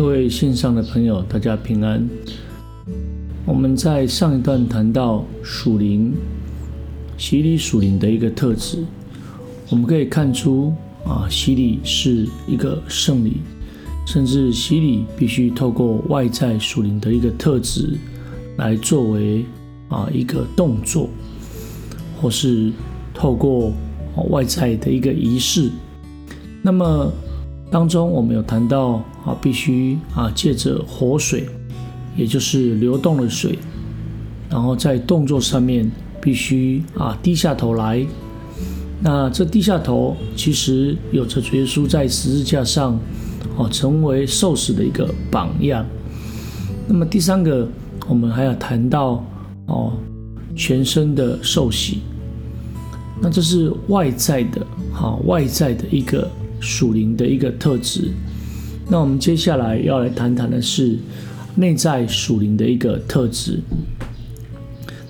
各位线上的朋友，大家平安。我们在上一段谈到属灵、洗礼属灵的一个特质，我们可以看出啊，洗礼是一个圣礼，甚至洗礼必须透过外在属灵的一个特质来作为啊一个动作，或是透过外在的一个仪式。那么当中我们有谈到啊，必须啊借着活水。也就是流动的水，然后在动作上面必须啊低下头来。那这低下头其实有着耶稣在十字架上哦成为受死的一个榜样。那么第三个，我们还要谈到哦全身的受洗。那这是外在的，好外在的一个属灵的一个特质。那我们接下来要来谈谈的是。内在属灵的一个特质，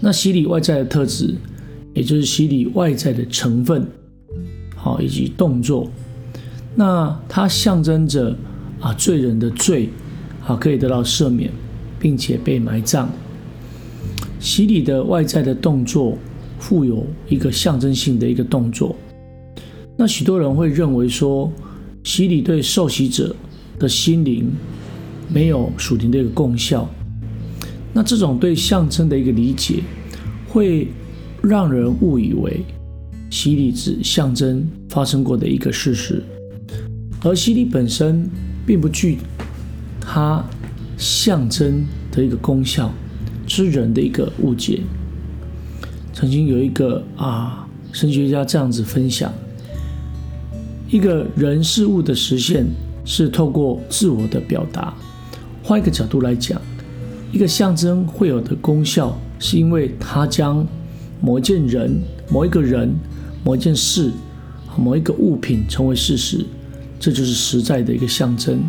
那洗礼外在的特质，也就是洗礼外在的成分，好以及动作，那它象征着啊罪人的罪，好可以得到赦免，并且被埋葬。洗礼的外在的动作，富有一个象征性的一个动作。那许多人会认为说，洗礼对受洗者的心灵。没有属灵的一个功效，那这种对象征的一个理解，会让人误以为洗礼只象征发生过的一个事实，而洗礼本身并不具它象征的一个功效，是人的一个误解。曾经有一个啊神学家这样子分享：一个人事物的实现是透过自我的表达。换一个角度来讲，一个象征会有的功效，是因为它将某一件人、某一个人、某一件事、某一个物品成为事实，这就是实在的一个象征。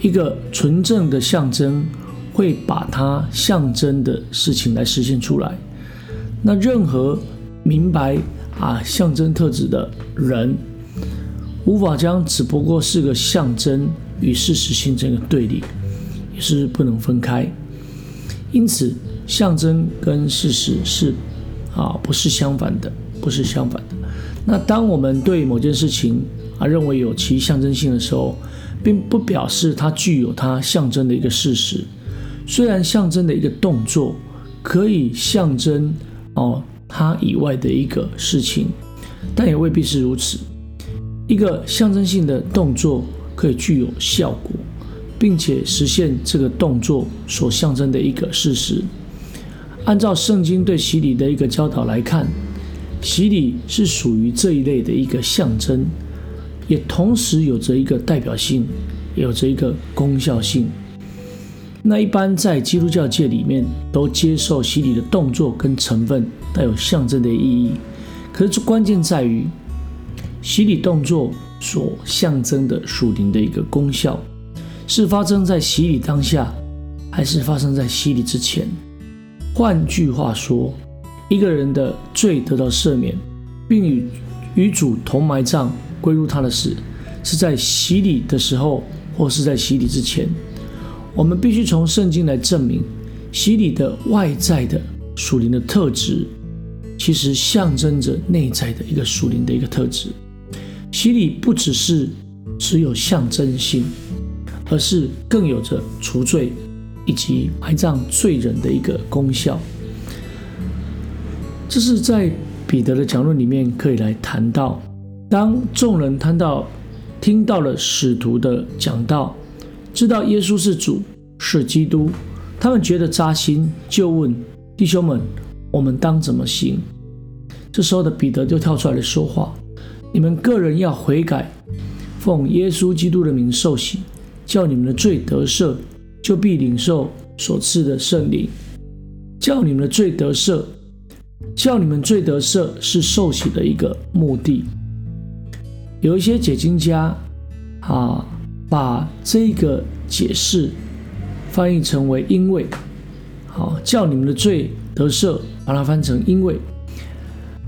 一个纯正的象征会把它象征的事情来实现出来。那任何明白啊象征特质的人，无法将只不过是个象征与事实形成一个对立。也是不能分开，因此象征跟事实是啊不是相反的，不是相反的。那当我们对某件事情啊认为有其象征性的时候，并不表示它具有它象征的一个事实。虽然象征的一个动作可以象征哦它以外的一个事情，但也未必是如此。一个象征性的动作可以具有效果。并且实现这个动作所象征的一个事实。按照圣经对洗礼的一个教导来看，洗礼是属于这一类的一个象征，也同时有着一个代表性，有着一个功效性。那一般在基督教界里面都接受洗礼的动作跟成分带有象征的意义，可是关键在于洗礼动作所象征的属灵的一个功效。是发生在洗礼当下，还是发生在洗礼之前？换句话说，一个人的罪得到赦免，并与与主同埋葬、归入他的死，是在洗礼的时候，或是在洗礼之前。我们必须从圣经来证明，洗礼的外在的属灵的特质，其实象征着内在的一个属灵的一个特质。洗礼不只是只有象征性。而是更有着除罪以及埋葬罪人的一个功效。这是在彼得的讲论里面可以来谈到。当众人谈到、听到了使徒的讲道，知道耶稣是主、是基督，他们觉得扎心，就问弟兄们：“我们当怎么行？”这时候的彼得就跳出来说话：“你们个人要悔改，奉耶稣基督的名受洗。”叫你们的罪得赦，就必领受所赐的圣灵。叫你们的罪得赦，叫你们罪得赦是受洗的一个目的。有一些解经家啊，把这个解释翻译成为因为，好叫你们的罪得赦，把它翻成因为。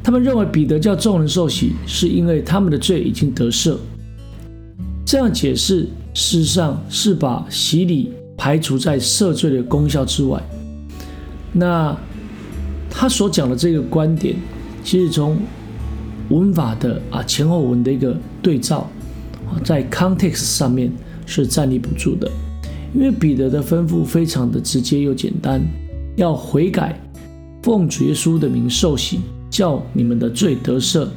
他们认为彼得叫众人受洗，是因为他们的罪已经得赦。这样解释，事实上是把洗礼排除在赦罪的功效之外。那他所讲的这个观点，其实从文法的啊前后文的一个对照，在 context 上面是站立不住的，因为彼得的吩咐非常的直接又简单，要悔改，奉主耶稣的名受洗，叫你们的罪得赦。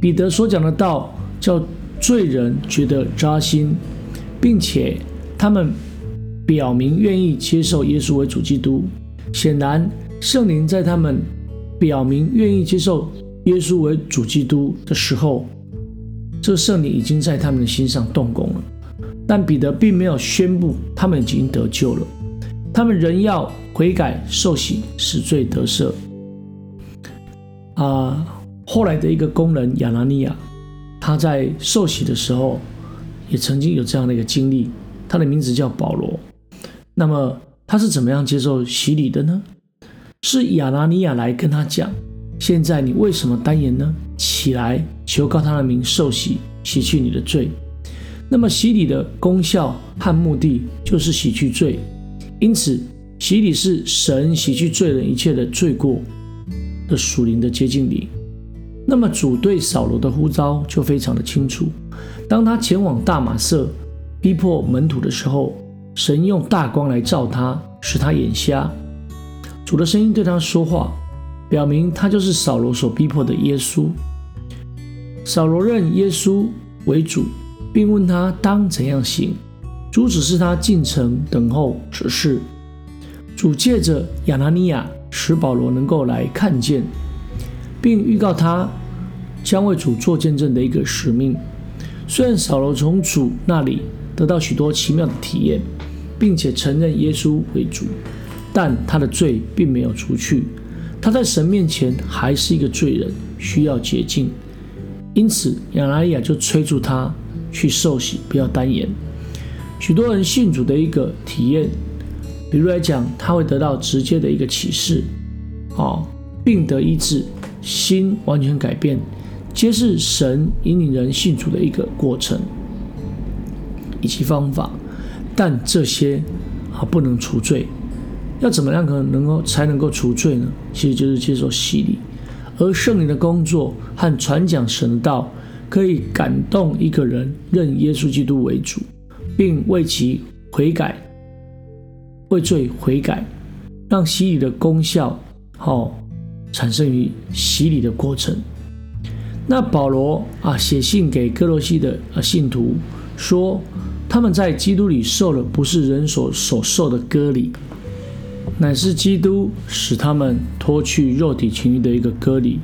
彼得所讲的道，叫罪人觉得扎心，并且他们表明愿意接受耶稣为主基督。显然，圣灵在他们表明愿意接受耶稣为主基督的时候，这圣灵已经在他们的心上动工了。但彼得并没有宣布他们已经得救了，他们仍要悔改受洗，使罪得赦。啊，后来的一个工人亚拿尼亚，他在受洗的时候，也曾经有这样的一个经历。他的名字叫保罗。那么。他是怎么样接受洗礼的呢？是亚拿尼亚来跟他讲：“现在你为什么单言呢？起来，求告他的名，受洗，洗去你的罪。”那么洗礼的功效和目的就是洗去罪，因此洗礼是神洗去罪人一切的罪过的属灵的接近礼。那么主对扫罗的呼召就非常的清楚：当他前往大马色逼迫门徒的时候。神用大光来照他，使他眼瞎。主的声音对他说话，表明他就是扫罗所逼迫的耶稣。扫罗认耶稣为主，并问他当怎样行。主指示他进城等候指示。主借着亚拿尼亚使保罗能够来看见，并预告他将为主做见证的一个使命。虽然扫罗从主那里得到许多奇妙的体验。并且承认耶稣为主，但他的罪并没有除去，他在神面前还是一个罪人，需要洁净。因此，亚拿利亚就催促他去受洗，不要单言。许多人信主的一个体验，比如来讲，他会得到直接的一个启示，哦，病得医治，心完全改变，皆是神引领人信主的一个过程以及方法。但这些啊不能除罪，要怎么样可能能够才能够除罪呢？其实就是接受洗礼，而圣灵的工作和传讲神道，可以感动一个人认耶稣基督为主，并为其悔改、为罪悔改，让洗礼的功效好产生于洗礼的过程。那保罗啊写信给哥罗西的啊信徒说。他们在基督里受的不是人所所受的割礼，乃是基督使他们脱去肉体情欲的一个割礼。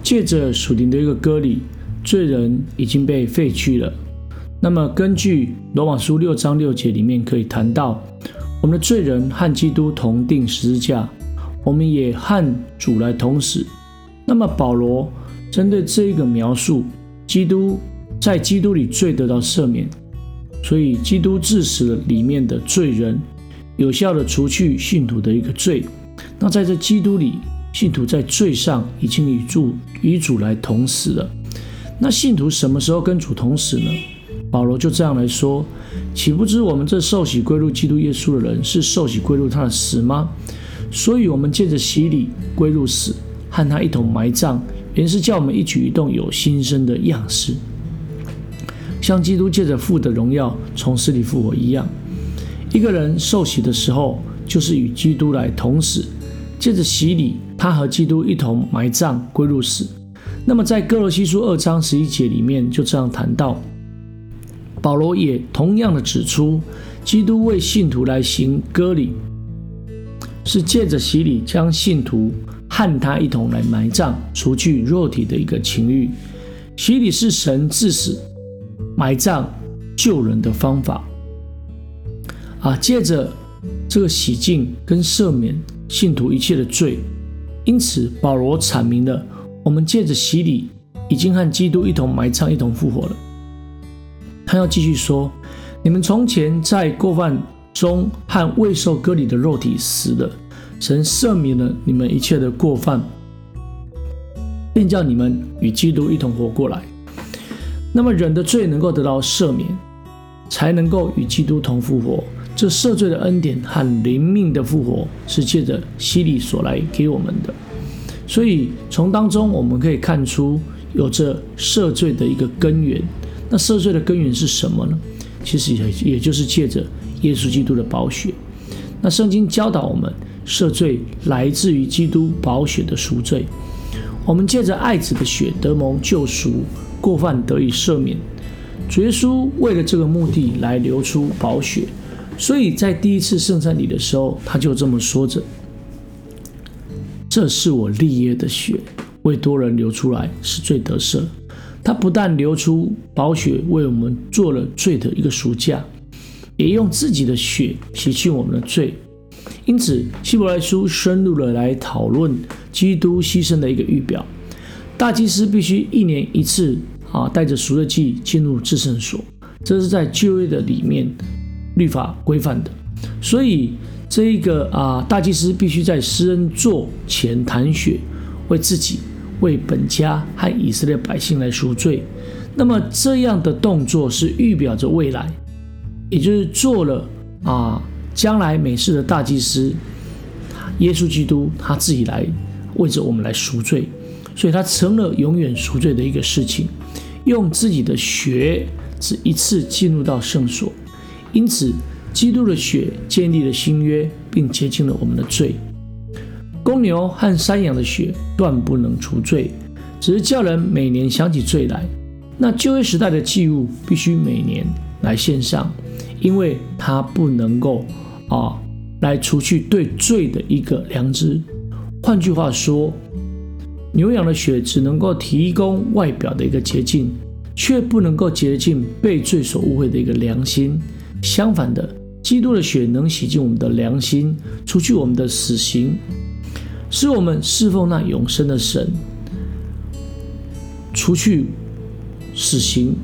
借着属灵的一个割礼，罪人已经被废去了。那么，根据罗马书六章六节里面可以谈到，我们的罪人和基督同定十字架，我们也和主来同死。那么，保罗针对这一个描述，基督在基督里罪得到赦免。所以，基督致死了里面的罪人，有效的除去信徒的一个罪。那在这基督里，信徒在罪上已经与主与主来同死了。那信徒什么时候跟主同死呢？保罗就这样来说：岂不知我们这受洗归入基督耶稣的人，是受洗归入他的死吗？所以，我们借着洗礼归入死，和他一同埋葬，原是叫我们一举一动有新生的样式。像基督借着父的荣耀从死里复活一样，一个人受洗的时候，就是与基督来同死。借着洗礼，他和基督一同埋葬，归入死。那么，在哥罗西书二章十一节里面就这样谈到，保罗也同样的指出，基督为信徒来行割礼，是借着洗礼将信徒和他一同来埋葬，除去肉体的一个情欲。洗礼是神致死。埋葬救人的方法啊，借着这个洗净跟赦免信徒一切的罪，因此保罗阐明了，我们借着洗礼已经和基督一同埋葬、一同复活了。他要继续说：你们从前在过犯中和未受割礼的肉体死了，神赦免了你们一切的过犯，便叫你们与基督一同活过来。那么人的罪能够得到赦免，才能够与基督同复活。这赦罪的恩典和灵命的复活，是借着洗礼所来给我们的。所以从当中我们可以看出，有着赦罪的一个根源。那赦罪的根源是什么呢？其实也也就是借着耶稣基督的宝血。那圣经教导我们，赦罪来自于基督宝血的赎罪。我们借着爱子的血得蒙救赎，过犯得以赦免。主耶稣为了这个目的来流出宝血，所以在第一次圣餐礼的时候，他就这么说着：“这是我立约的血，为多人流出来，是罪得赦。”他不但流出宝血为我们做了罪的一个赎价，也用自己的血洗去我们的罪。因此，希伯来书深入的来讨论基督牺牲的一个预表。大祭司必须一年一次啊，带着赎罪祭进入至圣所，这是在旧约的里面律法规范的。所以，这一个啊，大祭司必须在施恩座前弹血，为自己。为本家和以色列百姓来赎罪，那么这样的动作是预表着未来，也就是做了啊，将来美世的大祭司耶稣基督他自己来为着我们来赎罪，所以他成了永远赎罪的一个事情，用自己的血只一次进入到圣所，因此基督的血建立了新约，并洁净了我们的罪。公牛和山羊的血断不能除罪，只是叫人每年想起罪来。那旧约时代的祭物必须每年来献上，因为它不能够啊来除去对罪的一个良知。换句话说，牛羊的血只能够提供外表的一个洁净，却不能够洁净被罪所误会的一个良心。相反的，基督的血能洗净我们的良心，除去我们的死刑。是我们侍奉那永生的神，除去死刑，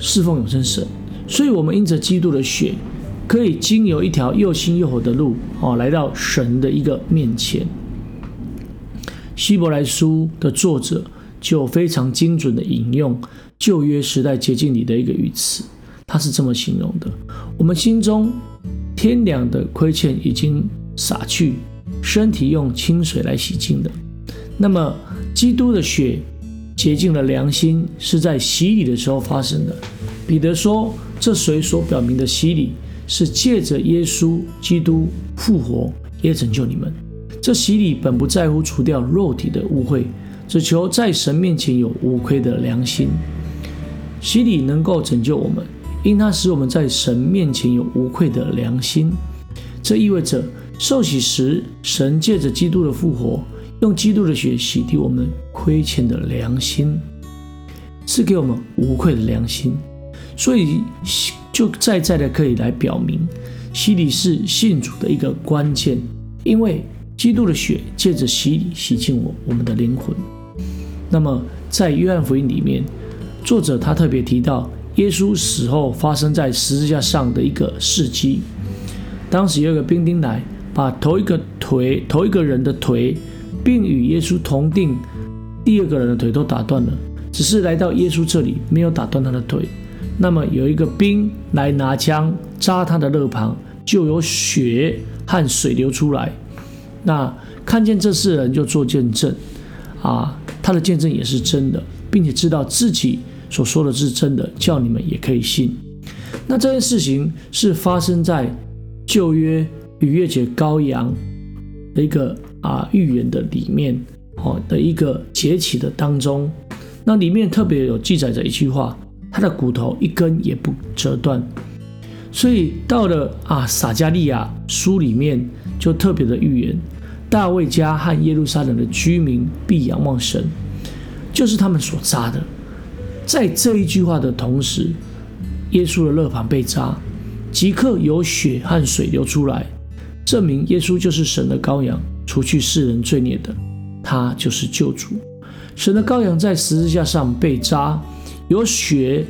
侍奉永生神。所以，我们因着基督的血，可以经由一条又新又火的路，哦，来到神的一个面前。希伯来书的作者就非常精准的引用旧约时代捷径里的一个语词，他是这么形容的：我们心中天良的亏欠已经洒去。身体用清水来洗净的，那么基督的血洁净了良心，是在洗礼的时候发生的。彼得说：“这水所表明的洗礼，是借着耶稣基督复活，也拯救你们。这洗礼本不在乎除掉肉体的污秽，只求在神面前有无愧的良心。洗礼能够拯救我们，因它使我们在神面前有无愧的良心。这意味着。”受洗时，神借着基督的复活，用基督的血洗涤我们亏欠的良心，赐给我们无愧的良心。所以，就再再的可以来表明，洗礼是信主的一个关键，因为基督的血借着洗礼洗净我我们的灵魂。那么，在约翰福音里面，作者他特别提到耶稣死后发生在十字架上的一个事迹。当时有一个兵丁来。把头一个腿、头一个人的腿，并与耶稣同定第二个人的腿都打断了，只是来到耶稣这里没有打断他的腿。那么有一个兵来拿枪扎他的肋旁，就有血和水流出来。那看见这四人就做见证，啊，他的见证也是真的，并且知道自己所说的是真的，叫你们也可以信。那这件事情是发生在旧约。逾越节羔羊的一个啊预言的里面哦的一个节气的当中，那里面特别有记载着一句话：他的骨头一根也不折断。所以到了啊撒加利亚书里面就特别的预言，大卫家和耶路撒冷的居民必仰望神，就是他们所扎的。在这一句话的同时，耶稣的肋旁被扎，即刻有血和水流出来。证明耶稣就是神的羔羊，除去世人罪孽的，他就是救主。神的羔羊在十字架上被扎，有血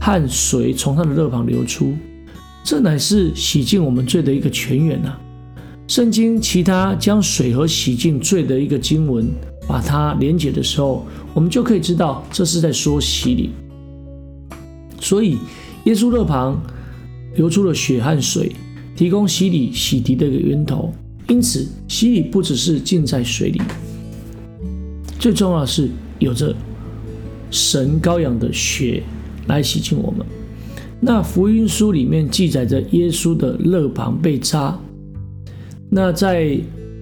和水从他的肋旁流出，这乃是洗净我们罪的一个泉源呐。圣经其他将水和洗净罪的一个经文，把它连结的时候，我们就可以知道这是在说洗礼。所以耶稣肋旁流出了血和水，提供洗礼洗涤的一个源头。因此，洗礼不只是浸在水里，最重要的是有着神羔羊的血来洗净我们。那福音书里面记载着耶稣的肋旁被扎。那在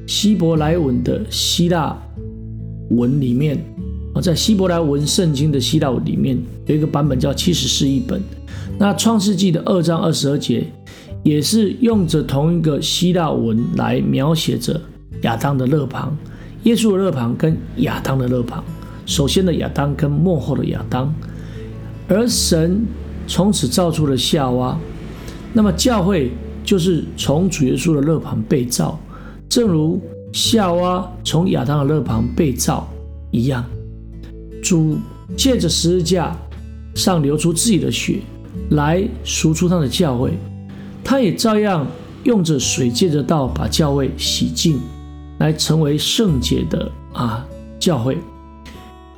希伯来文的希腊文里面啊，在希伯来文圣经的希腊文里面有一个版本叫七十四译本。那创世纪的二章二十二节。也是用着同一个希腊文来描写着亚当的肋旁，耶稣的肋旁跟亚当的肋旁，首先的亚当跟幕后的亚当，而神从此造出了夏娃，那么教会就是从主耶稣的肋旁被造，正如夏娃从亚当的肋旁被造一样，主借着十字架上流出自己的血来赎出他的教会。他也照样用着水借着道把教会洗净，来成为圣洁的啊教会，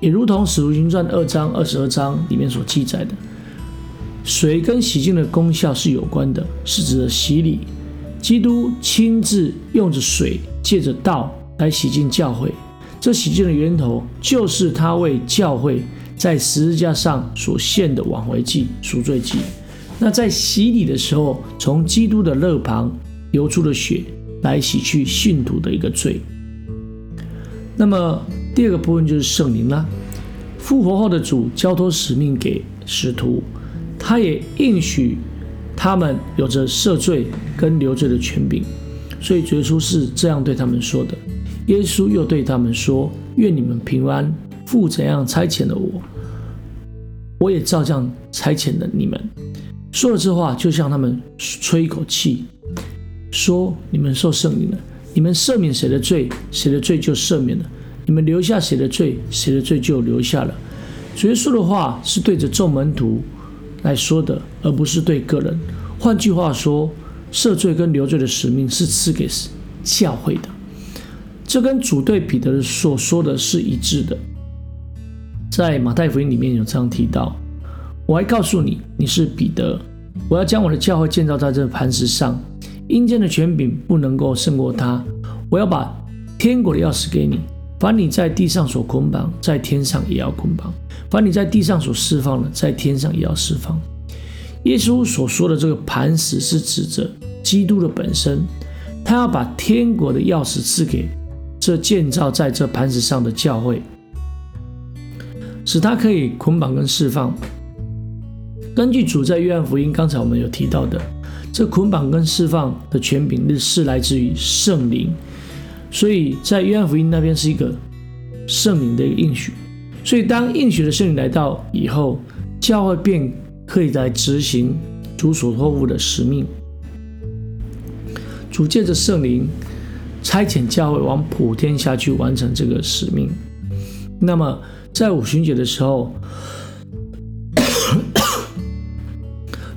也如同使徒行传二章二十二章里面所记载的，水跟洗净的功效是有关的，是指的洗礼。基督亲自用着水借着道来洗净教会，这洗净的源头就是他为教会在十字架上所献的挽回祭、赎罪祭。那在洗礼的时候，从基督的肋旁流出了血，来洗去信徒的一个罪。那么第二个部分就是圣灵啦。复活后的主交托使命给使徒，他也应许他们有着赦罪跟留罪的权柄。所以耶稣是这样对他们说的。耶稣又对他们说：“愿你们平安。父怎样差遣了我，我也照这样差遣了你们。”说了这话，就像他们吹一口气，说：“你们受圣灵了，你们赦免谁的罪，谁的罪就赦免了；你们留下谁的罪，谁的罪就留下了。”主耶稣的话是对着众门徒来说的，而不是对个人。换句话说，赦罪跟留罪的使命是赐给教会的。这跟主对彼得所说的是一致的。在马太福音里面有这样提到。我还告诉你，你是彼得，我要将我的教会建造在这磐石上，阴间的权柄不能够胜过他。我要把天国的钥匙给你，凡你在地上所捆绑，在天上也要捆绑；凡你在地上所释放的，在天上也要释放。耶稣所说的这个磐石，是指着基督的本身，他要把天国的钥匙赐给这建造在这磐石上的教会，使他可以捆绑跟释放。根据主在约翰福音，刚才我们有提到的，这捆绑跟释放的权柄是来自于圣灵，所以在约翰福音那边是一个圣灵的一个应许，所以当应许的圣灵来到以后，教会便可以来执行主所托付的使命。主借着圣灵差遣教会往普天下去完成这个使命。那么在五旬节的时候。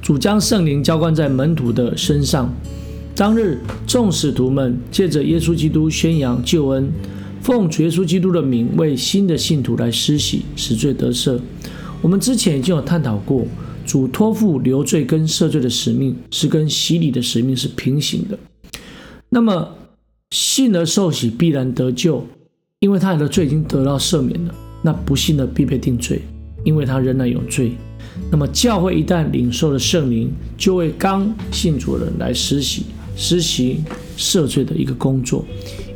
主将圣灵浇灌在门徒的身上。当日，众使徒们借着耶稣基督宣扬救恩，奉主耶稣基督的名为新的信徒来施洗，使罪得赦。我们之前已经有探讨过，主托付留罪跟赦罪的使命是跟洗礼的使命是平行的。那么，信而受洗必然得救，因为他的罪已经得到赦免了。那不信的必被定罪，因为他仍然有罪。那么教会一旦领受了圣灵，就为刚信主的人来实习、实行赦罪的一个工作。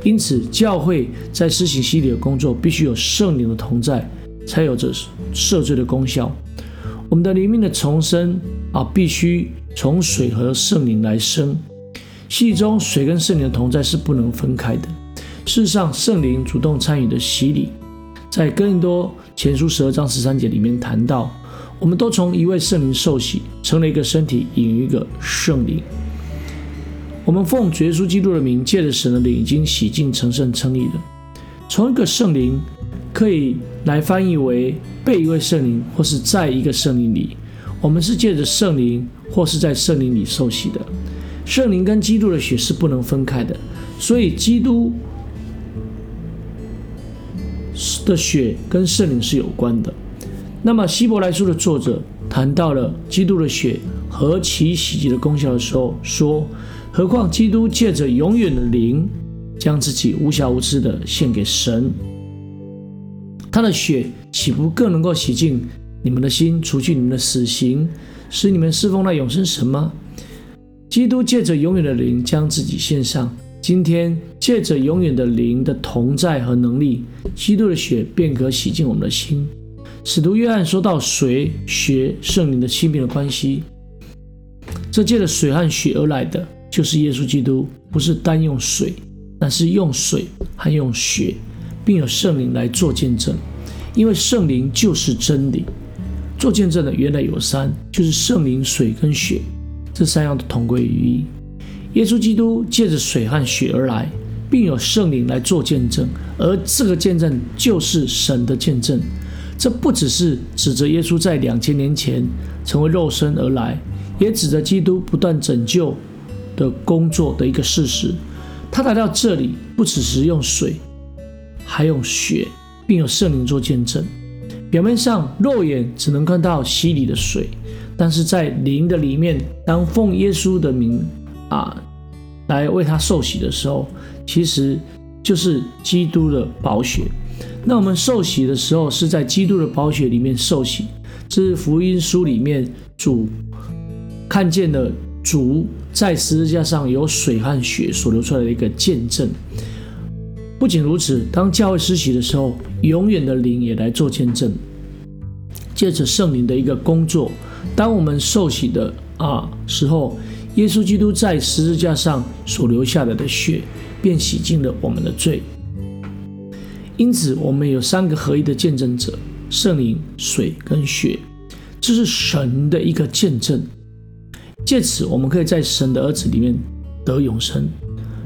因此，教会在施行洗礼的工作，必须有圣灵的同在，才有着赦罪的功效。我们的灵命的重生啊，必须从水和圣灵来生。戏中水跟圣灵的同在是不能分开的。事实上，圣灵主动参与的洗礼，在更多前书十二章十三节里面谈到。我们都从一位圣灵受洗，成了一个身体，引一个圣灵。我们奉耶稣基督的名，借着神的灵，已经洗净、成圣、称义了。从一个圣灵，可以来翻译为被一位圣灵，或是在一个圣灵里。我们是借着圣灵，或是在圣灵里受洗的。圣灵跟基督的血是不能分开的，所以基督的血跟圣灵是有关的。那么希伯来书的作者谈到了基督的血和其洗净的功效的时候，说：何况基督借着永远的灵，将自己无瑕无疵的献给神，他的血岂不更能够洗净你们的心，除去你们的死刑，使你们侍奉那永生神吗？基督借着永远的灵将自己献上。今天借着永远的灵的同在和能力，基督的血便可洗净我们的心。使徒约翰说到水、血、圣灵的亲密的关系，这借着水和血而来的，就是耶稣基督，不是单用水，但是用水和用血，并有圣灵来做见证。因为圣灵就是真理，做见证的原来有三，就是圣灵、水跟血，这三样都同归于一。耶稣基督借着水和血而来，并有圣灵来做见证，而这个见证就是神的见证。这不只是指着耶稣在两千年前成为肉身而来，也指着基督不断拯救的工作的一个事实。他来到这里，不只是用水，还用血，并有圣灵做见证。表面上肉眼只能看到洗礼的水，但是在灵的里面，当奉耶稣的名。啊，来为他受洗的时候，其实就是基督的宝血。那我们受洗的时候，是在基督的宝血里面受洗。这是福音书里面主看见的主在十字架上有水和血所流出来的一个见证。不仅如此，当教会施洗的时候，永远的灵也来做见证，借着圣灵的一个工作，当我们受洗的啊时候。耶稣基督在十字架上所留下来的血，便洗净了我们的罪。因此，我们有三个合一的见证者：圣灵、水跟血。这是神的一个见证。借此，我们可以在神的儿子里面得永生。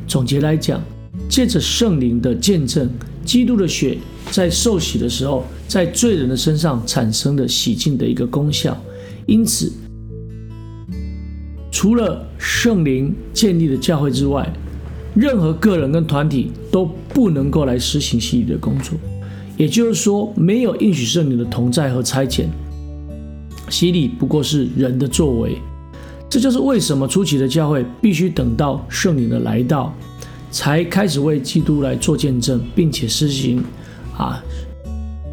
总结来讲，借着圣灵的见证，基督的血在受洗的时候，在罪人的身上产生的洗净的一个功效。因此。除了圣灵建立的教会之外，任何个人跟团体都不能够来实行洗礼的工作。也就是说，没有应许圣灵的同在和差遣，洗礼不过是人的作为。这就是为什么初期的教会必须等到圣灵的来到，才开始为基督来做见证，并且实行啊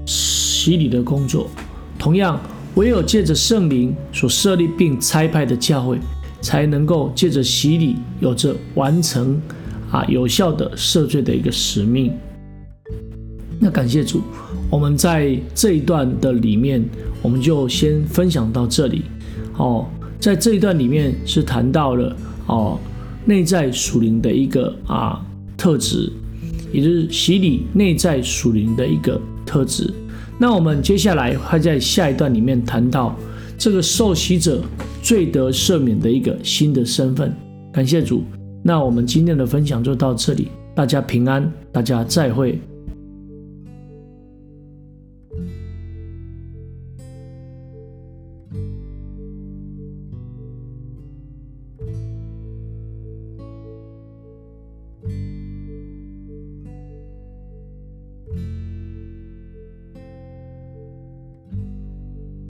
洗礼的工作。同样，唯有借着圣灵所设立并差派的教会。才能够借着洗礼，有着完成啊有效的赦罪的一个使命。那感谢主，我们在这一段的里面，我们就先分享到这里。哦，在这一段里面是谈到了哦内在属灵的一个啊特质，也就是洗礼内在属灵的一个特质。那我们接下来会在下一段里面谈到。这个受洗者最得赦免的一个新的身份，感谢主。那我们今天的分享就到这里，大家平安，大家再会。